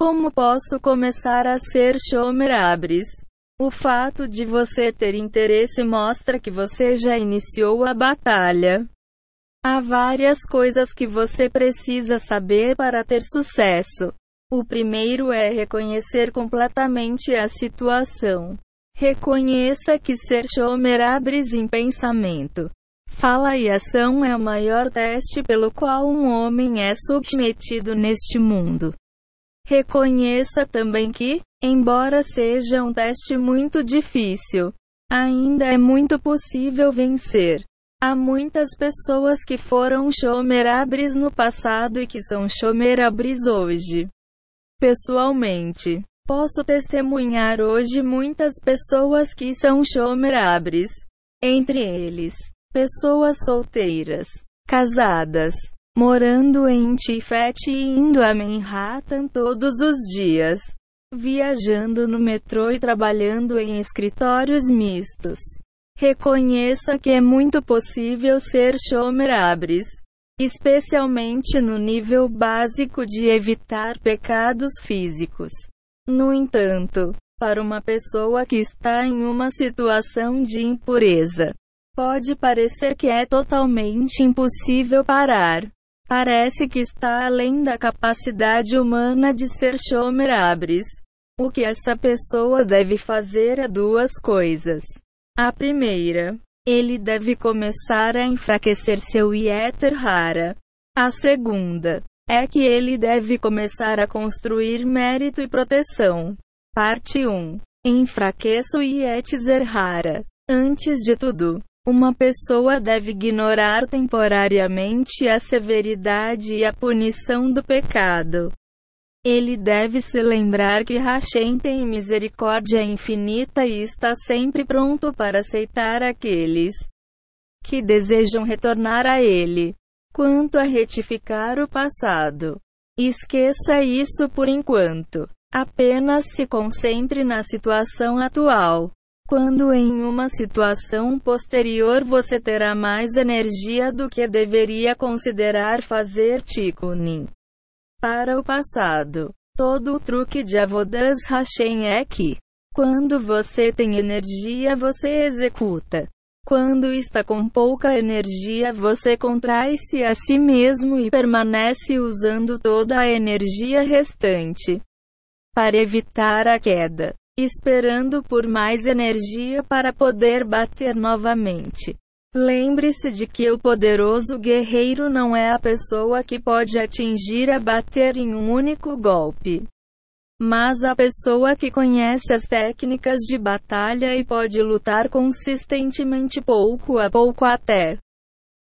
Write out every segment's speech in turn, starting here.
Como posso começar a ser Shomer? O fato de você ter interesse mostra que você já iniciou a batalha. Há várias coisas que você precisa saber para ter sucesso. O primeiro é reconhecer completamente a situação. Reconheça que ser Shomer em pensamento, fala e ação é o maior teste pelo qual um homem é submetido neste mundo. Reconheça também que, embora seja um teste muito difícil, ainda é muito possível vencer. Há muitas pessoas que foram chomerabres no passado e que são chomerabres hoje. Pessoalmente, posso testemunhar hoje muitas pessoas que são chomerabres. Entre eles, pessoas solteiras, casadas, morando em Tifet e indo a Manhattan todos os dias, viajando no metrô e trabalhando em escritórios mistos. Reconheça que é muito possível ser Shomer Abris, especialmente no nível básico de evitar pecados físicos. No entanto, para uma pessoa que está em uma situação de impureza, pode parecer que é totalmente impossível parar. Parece que está além da capacidade humana de ser Shomer Abris. O que essa pessoa deve fazer é duas coisas. A primeira, ele deve começar a enfraquecer seu Yeter Hara. A segunda, é que ele deve começar a construir mérito e proteção. Parte 1. Enfraqueça o Yetzer Hara. Antes de tudo, uma pessoa deve ignorar temporariamente a severidade e a punição do pecado. Ele deve se lembrar que Hashem tem misericórdia infinita e está sempre pronto para aceitar aqueles que desejam retornar a Ele. Quanto a retificar o passado, esqueça isso por enquanto. Apenas se concentre na situação atual. Quando em uma situação posterior você terá mais energia do que deveria considerar fazer tikkunim. Para o passado, todo o truque de Avodas Hashem é que, quando você tem energia você executa. Quando está com pouca energia você contrai-se a si mesmo e permanece usando toda a energia restante para evitar a queda esperando por mais energia para poder bater novamente. Lembre-se de que o poderoso guerreiro não é a pessoa que pode atingir a bater em um único golpe, mas a pessoa que conhece as técnicas de batalha e pode lutar consistentemente pouco a pouco até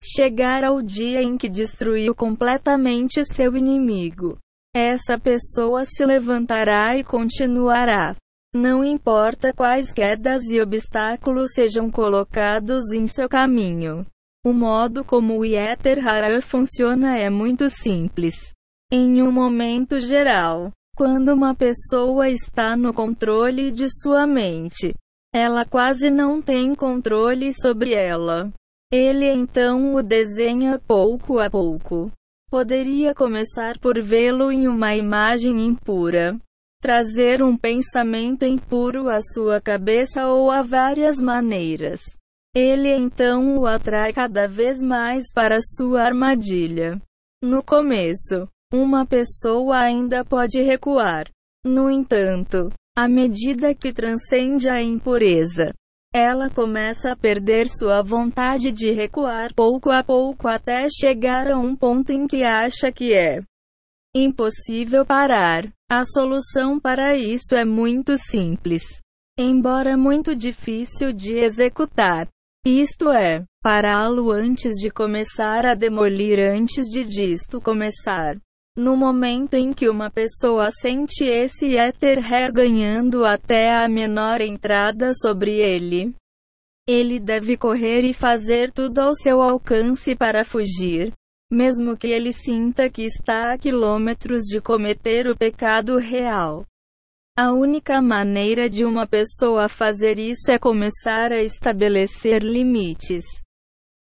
chegar ao dia em que destruiu completamente seu inimigo. Essa pessoa se levantará e continuará. Não importa quais quedas e obstáculos sejam colocados em seu caminho. O modo como o Yeter Hara funciona é muito simples. Em um momento geral, quando uma pessoa está no controle de sua mente, ela quase não tem controle sobre ela. Ele então o desenha pouco a pouco. Poderia começar por vê-lo em uma imagem impura trazer um pensamento impuro à sua cabeça ou a várias maneiras. Ele então o atrai cada vez mais para sua armadilha. No começo, uma pessoa ainda pode recuar. No entanto, à medida que transcende a impureza, ela começa a perder sua vontade de recuar pouco a pouco até chegar a um ponto em que acha que é impossível parar. A solução para isso é muito simples, embora muito difícil de executar. Isto é, pará-lo antes de começar a demolir antes de disto começar. No momento em que uma pessoa sente esse éter ganhando até a menor entrada sobre ele, ele deve correr e fazer tudo ao seu alcance para fugir mesmo que ele sinta que está a quilômetros de cometer o pecado real. A única maneira de uma pessoa fazer isso é começar a estabelecer limites.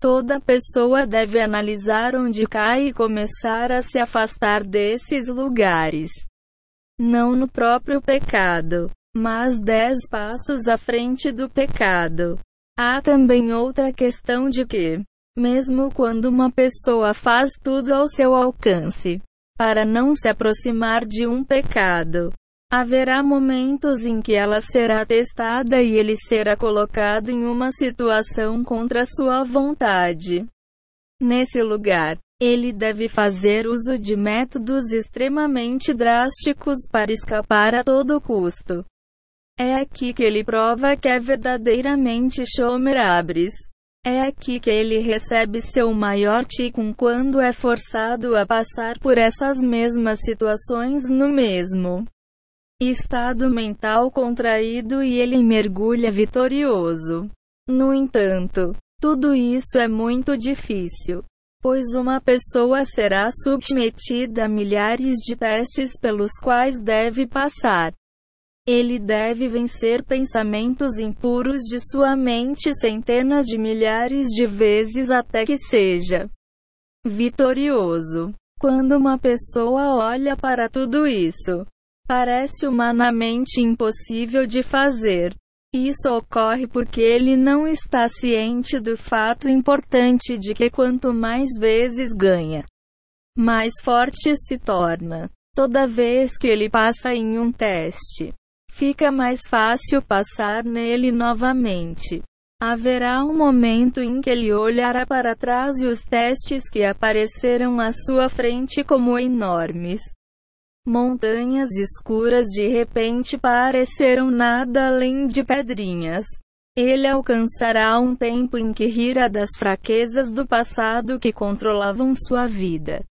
Toda pessoa deve analisar onde cai e começar a se afastar desses lugares. não no próprio pecado, mas dez passos à frente do pecado. Há também outra questão de que, mesmo quando uma pessoa faz tudo ao seu alcance para não se aproximar de um pecado, haverá momentos em que ela será testada e ele será colocado em uma situação contra sua vontade. Nesse lugar, ele deve fazer uso de métodos extremamente drásticos para escapar a todo custo. É aqui que ele prova que é verdadeiramente Shomer Abris. É aqui que ele recebe seu maior ticum quando é forçado a passar por essas mesmas situações no mesmo estado mental contraído e ele mergulha vitorioso. No entanto, tudo isso é muito difícil, pois uma pessoa será submetida a milhares de testes pelos quais deve passar. Ele deve vencer pensamentos impuros de sua mente centenas de milhares de vezes até que seja vitorioso. Quando uma pessoa olha para tudo isso, parece humanamente impossível de fazer. Isso ocorre porque ele não está ciente do fato importante de que quanto mais vezes ganha, mais forte se torna. Toda vez que ele passa em um teste, fica mais fácil passar nele novamente. Haverá um momento em que ele olhará para trás e os testes que apareceram à sua frente como enormes Montanhas escuras de repente pareceram nada além de pedrinhas. Ele alcançará um tempo em que rira das fraquezas do passado que controlavam sua vida.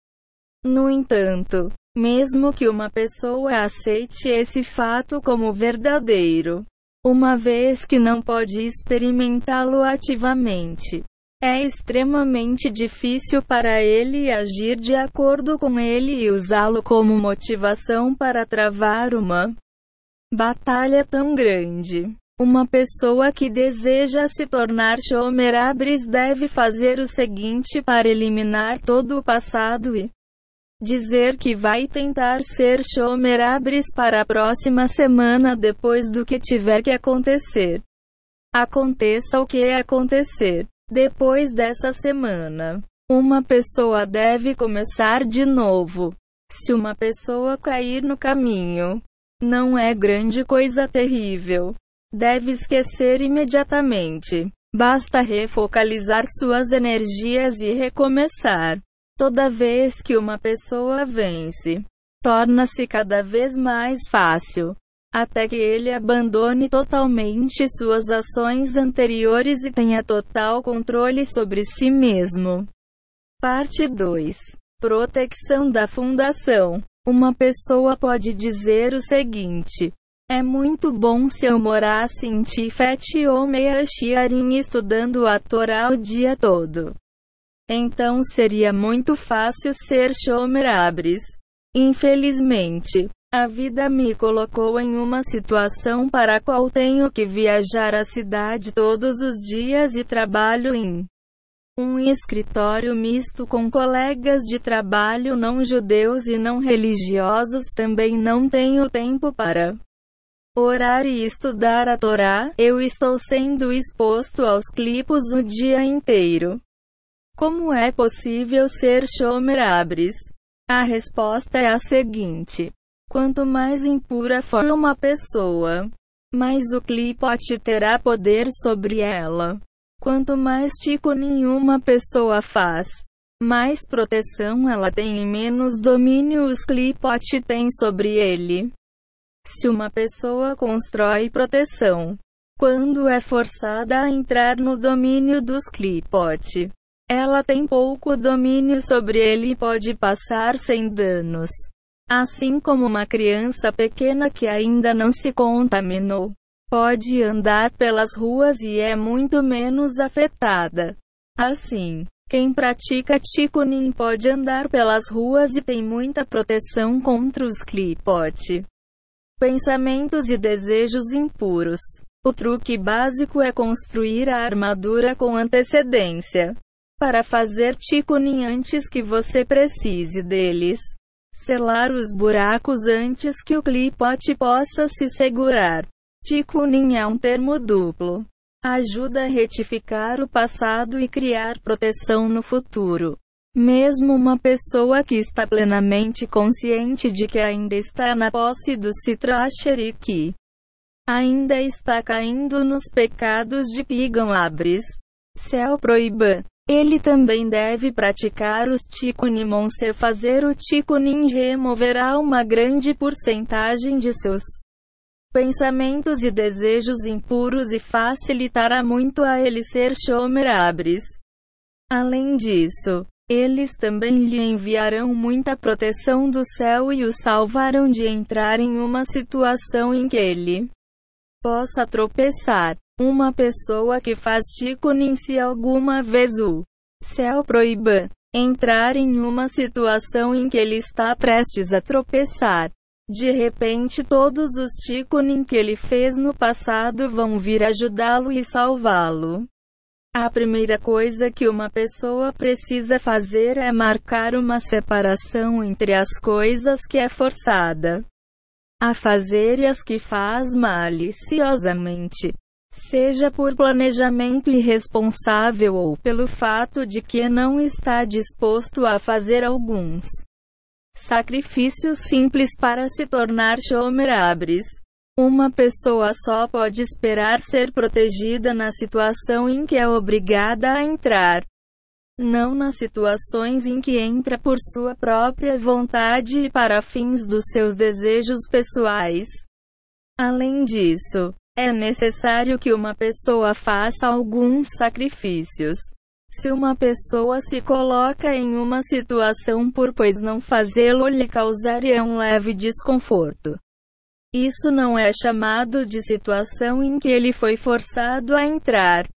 No entanto, mesmo que uma pessoa aceite esse fato como verdadeiro, uma vez que não pode experimentá-lo ativamente, é extremamente difícil para ele agir de acordo com ele e usá-lo como motivação para travar uma batalha tão grande. Uma pessoa que deseja se tornar Shomer Abris deve fazer o seguinte para eliminar todo o passado e dizer que vai tentar ser Shomer Abris para a próxima semana depois do que tiver que acontecer. Aconteça o que acontecer. Depois dessa semana, uma pessoa deve começar de novo. Se uma pessoa cair no caminho, não é grande coisa terrível. Deve esquecer imediatamente. Basta refocalizar suas energias e recomeçar. Toda vez que uma pessoa vence, torna-se cada vez mais fácil até que ele abandone totalmente suas ações anteriores e tenha total controle sobre si mesmo. Parte 2. Proteção da Fundação. Uma pessoa pode dizer o seguinte: É muito bom se eu morasse em Tifet ou Meachiarim estudando a Torá o dia todo. Então seria muito fácil ser Shomer Abris. Infelizmente, a vida me colocou em uma situação para a qual tenho que viajar à cidade todos os dias e trabalho em um escritório misto com colegas de trabalho não judeus e não religiosos. Também não tenho tempo para orar e estudar a Torá. Eu estou sendo exposto aos clipos o dia inteiro. Como é possível ser Shomer Abris? A resposta é a seguinte. Quanto mais impura for uma pessoa, mais o clipote terá poder sobre ela. Quanto mais tico nenhuma pessoa faz, mais proteção ela tem e menos domínio os clipote têm sobre ele. Se uma pessoa constrói proteção, quando é forçada a entrar no domínio dos clipote, ela tem pouco domínio sobre ele e pode passar sem danos. Assim como uma criança pequena que ainda não se contaminou, pode andar pelas ruas e é muito menos afetada. Assim, quem pratica Chikunin pode andar pelas ruas e tem muita proteção contra os clipote. Pensamentos e desejos impuros. O truque básico é construir a armadura com antecedência. Para fazer Chikunin antes que você precise deles. Selar os buracos antes que o clipote possa se segurar. Tikkunin é um termo duplo. Ajuda a retificar o passado e criar proteção no futuro. Mesmo uma pessoa que está plenamente consciente de que ainda está na posse do Citra Sheriki, ainda está caindo nos pecados de Pigam Abris, céu proíba. Ele também deve praticar os Tikkunim se fazer o Tikkunin removerá uma grande porcentagem de seus pensamentos e desejos impuros e facilitará muito a ele ser Shomer Abris. Além disso, eles também lhe enviarão muita proteção do céu e o salvarão de entrar em uma situação em que ele possa tropeçar. Uma pessoa que faz Chikunin se alguma vez o céu proíba entrar em uma situação em que ele está prestes a tropeçar. De repente todos os Chikunin que ele fez no passado vão vir ajudá-lo e salvá-lo. A primeira coisa que uma pessoa precisa fazer é marcar uma separação entre as coisas que é forçada a fazer e as que faz maliciosamente. Seja por planejamento irresponsável ou pelo fato de que não está disposto a fazer alguns sacrifícios simples para se tornar Shomer. Uma pessoa só pode esperar ser protegida na situação em que é obrigada a entrar. Não nas situações em que entra por sua própria vontade e para fins dos seus desejos pessoais. Além disso, é necessário que uma pessoa faça alguns sacrifícios. Se uma pessoa se coloca em uma situação por pois não fazê-lo lhe causaria um leve desconforto. Isso não é chamado de situação em que ele foi forçado a entrar.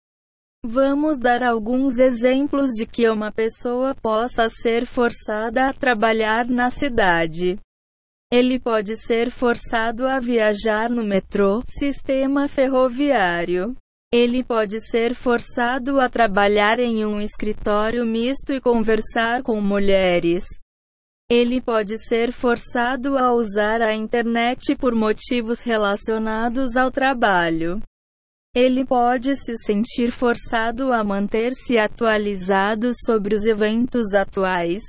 Vamos dar alguns exemplos de que uma pessoa possa ser forçada a trabalhar na cidade. Ele pode ser forçado a viajar no metrô, sistema ferroviário. Ele pode ser forçado a trabalhar em um escritório misto e conversar com mulheres. Ele pode ser forçado a usar a internet por motivos relacionados ao trabalho. Ele pode se sentir forçado a manter-se atualizado sobre os eventos atuais.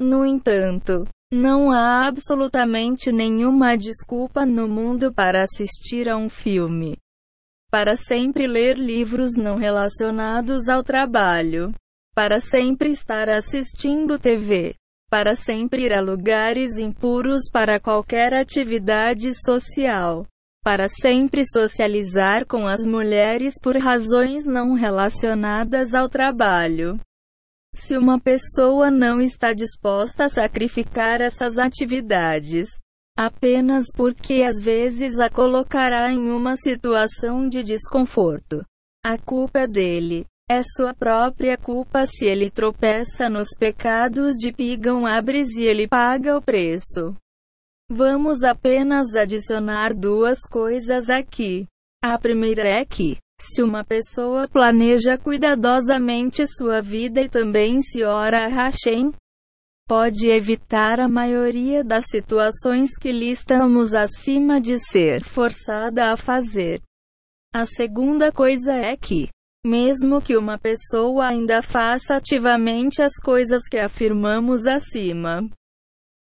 No entanto, não há absolutamente nenhuma desculpa no mundo para assistir a um filme. Para sempre ler livros não relacionados ao trabalho. Para sempre estar assistindo TV para sempre ir a lugares impuros para qualquer atividade social, para sempre socializar com as mulheres por razões não relacionadas ao trabalho. Se uma pessoa não está disposta a sacrificar essas atividades, apenas porque às vezes a colocará em uma situação de desconforto, a culpa é dele. É sua própria culpa se ele tropeça nos pecados de Pigam Abres e ele paga o preço. Vamos apenas adicionar duas coisas aqui. A primeira é que, se uma pessoa planeja cuidadosamente sua vida e também se ora a Hashem, pode evitar a maioria das situações que listamos acima de ser forçada a fazer. A segunda coisa é que, mesmo que uma pessoa ainda faça ativamente as coisas que afirmamos acima.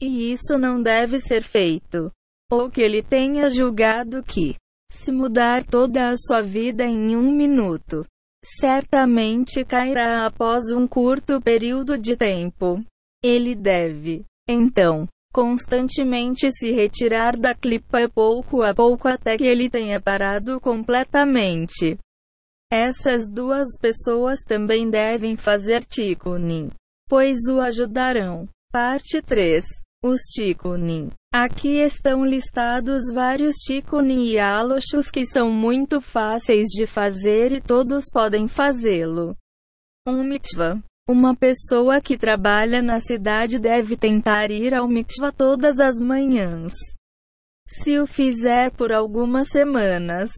E isso não deve ser feito. Ou que ele tenha julgado que, se mudar toda a sua vida em um minuto, certamente cairá após um curto período de tempo. Ele deve, então, constantemente se retirar da clipa pouco a pouco até que ele tenha parado completamente. Essas duas pessoas também devem fazer tikkunin, pois o ajudarão. Parte 3. Os tikkunin. Aqui estão listados vários tikkunin e aloshos que são muito fáceis de fazer e todos podem fazê-lo. Um mitzvah. Uma pessoa que trabalha na cidade deve tentar ir ao mikvah todas as manhãs. Se o fizer por algumas semanas,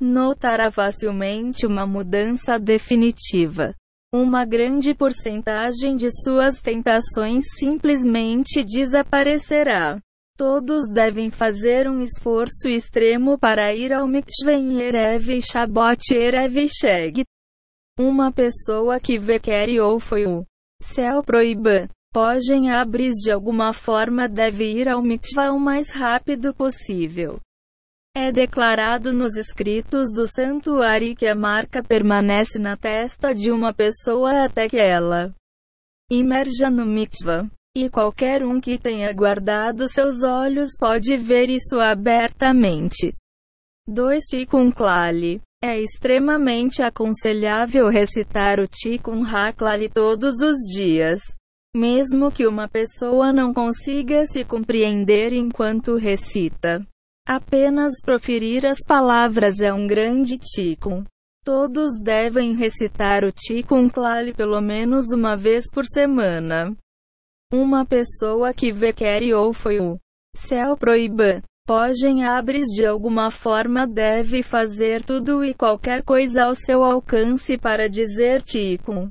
notará facilmente uma mudança definitiva. Uma grande porcentagem de suas tentações simplesmente desaparecerá. Todos devem fazer um esforço extremo para ir ao mikveh em Erev e Shabbat Erev Sheg. Uma pessoa que vê quer ou foi o céu proíba. Pogem abris de alguma forma deve ir ao mikvah o mais rápido possível. É declarado nos escritos do santuário que a marca permanece na testa de uma pessoa até que ela imerja no mikvah. E qualquer um que tenha guardado seus olhos pode ver isso abertamente. 2. Tikkun Klali. É extremamente aconselhável recitar o Tikkun Haklali todos os dias. Mesmo que uma pessoa não consiga se compreender enquanto recita. Apenas proferir as palavras é um grande Tikkun. Todos devem recitar o Tikkun Klali pelo menos uma vez por semana. Uma pessoa que vê quer ou foi o céu proíba. Pogem abres de alguma forma deve fazer tudo e qualquer coisa ao seu alcance para dizer Tikkun.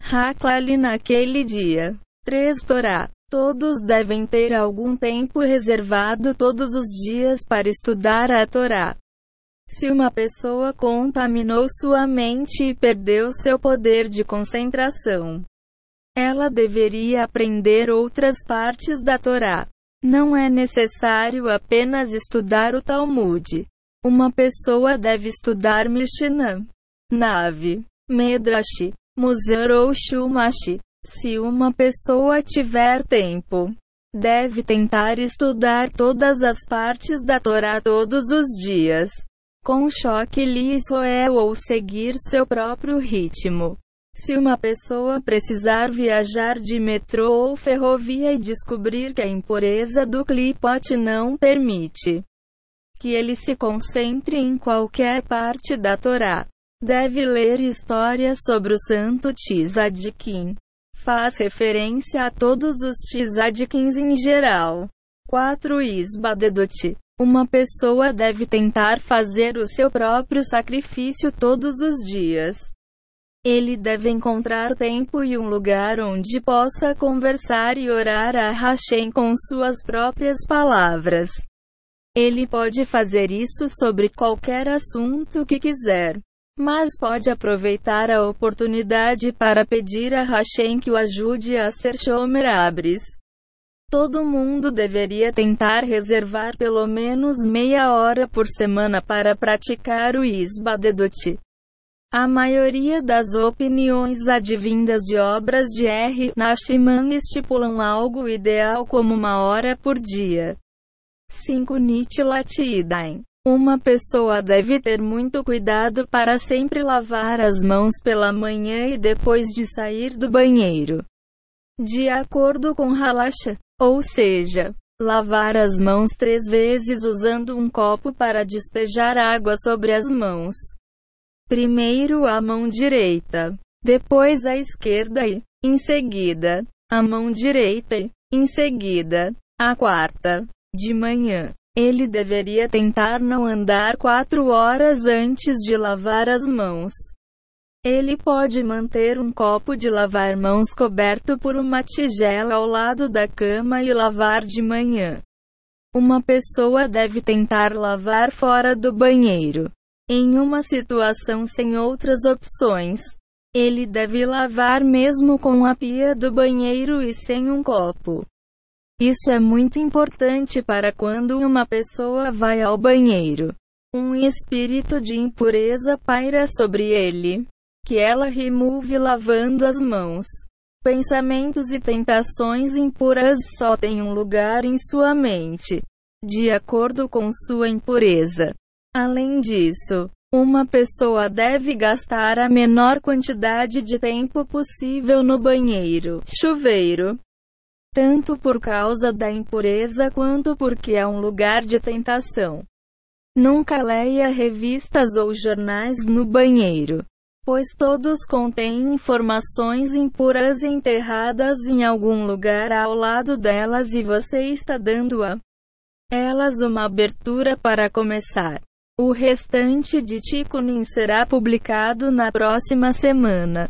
Haklali naquele dia. 3 Torá. Todos devem ter algum tempo reservado todos os dias para estudar a Torá. Se uma pessoa contaminou sua mente e perdeu seu poder de concentração, ela deveria aprender outras partes da Torá. Não é necessário apenas estudar o Talmud. Uma pessoa deve estudar Mishnah, Nave, Medrash, Musar ou Shumash. Se uma pessoa tiver tempo, deve tentar estudar todas as partes da Torá todos os dias, com choque li Israel ou seguir seu próprio ritmo. Se uma pessoa precisar viajar de metrô ou ferrovia e descobrir que a impureza do clipote não permite que ele se concentre em qualquer parte da Torá, deve ler histórias sobre o santo Tzadkin. Faz referência a todos os Tzadkins em geral. 4. Isbadedot. Uma pessoa deve tentar fazer o seu próprio sacrifício todos os dias. Ele deve encontrar tempo e um lugar onde possa conversar e orar a Hashem com suas próprias palavras. Ele pode fazer isso sobre qualquer assunto que quiser, mas pode aproveitar a oportunidade para pedir a Hashem que o ajude a ser Shomer Abris. Todo mundo deveria tentar reservar pelo menos meia hora por semana para praticar o Isbadedut. A maioria das opiniões advindas de obras de R. Nashman estipulam algo ideal como uma hora por dia. 5. Nitilatidain. Uma pessoa deve ter muito cuidado para sempre lavar as mãos pela manhã e depois de sair do banheiro. De acordo com Halasha, ou seja, lavar as mãos três vezes usando um copo para despejar água sobre as mãos. Primeiro a mão direita, depois a esquerda e, em seguida, a mão direita e, em seguida, a quarta. De manhã, ele deveria tentar não andar quatro horas antes de lavar as mãos. Ele pode manter um copo de lavar mãos coberto por uma tigela ao lado da cama e lavar de manhã. Uma pessoa deve tentar lavar fora do banheiro. Em uma situação sem outras opções, ele deve lavar mesmo com a pia do banheiro e sem um copo. Isso é muito importante para quando uma pessoa vai ao banheiro. Um espírito de impureza paira sobre ele, que ela remove lavando as mãos. Pensamentos e tentações impuras só têm um lugar em sua mente, de acordo com sua impureza. Além disso, uma pessoa deve gastar a menor quantidade de tempo possível no banheiro, chuveiro, tanto por causa da impureza quanto porque é um lugar de tentação. Nunca leia revistas ou jornais no banheiro, pois todos contêm informações impuras enterradas em algum lugar ao lado delas e você está dando a elas uma abertura para começar. O restante de Tikunin será publicado na próxima semana.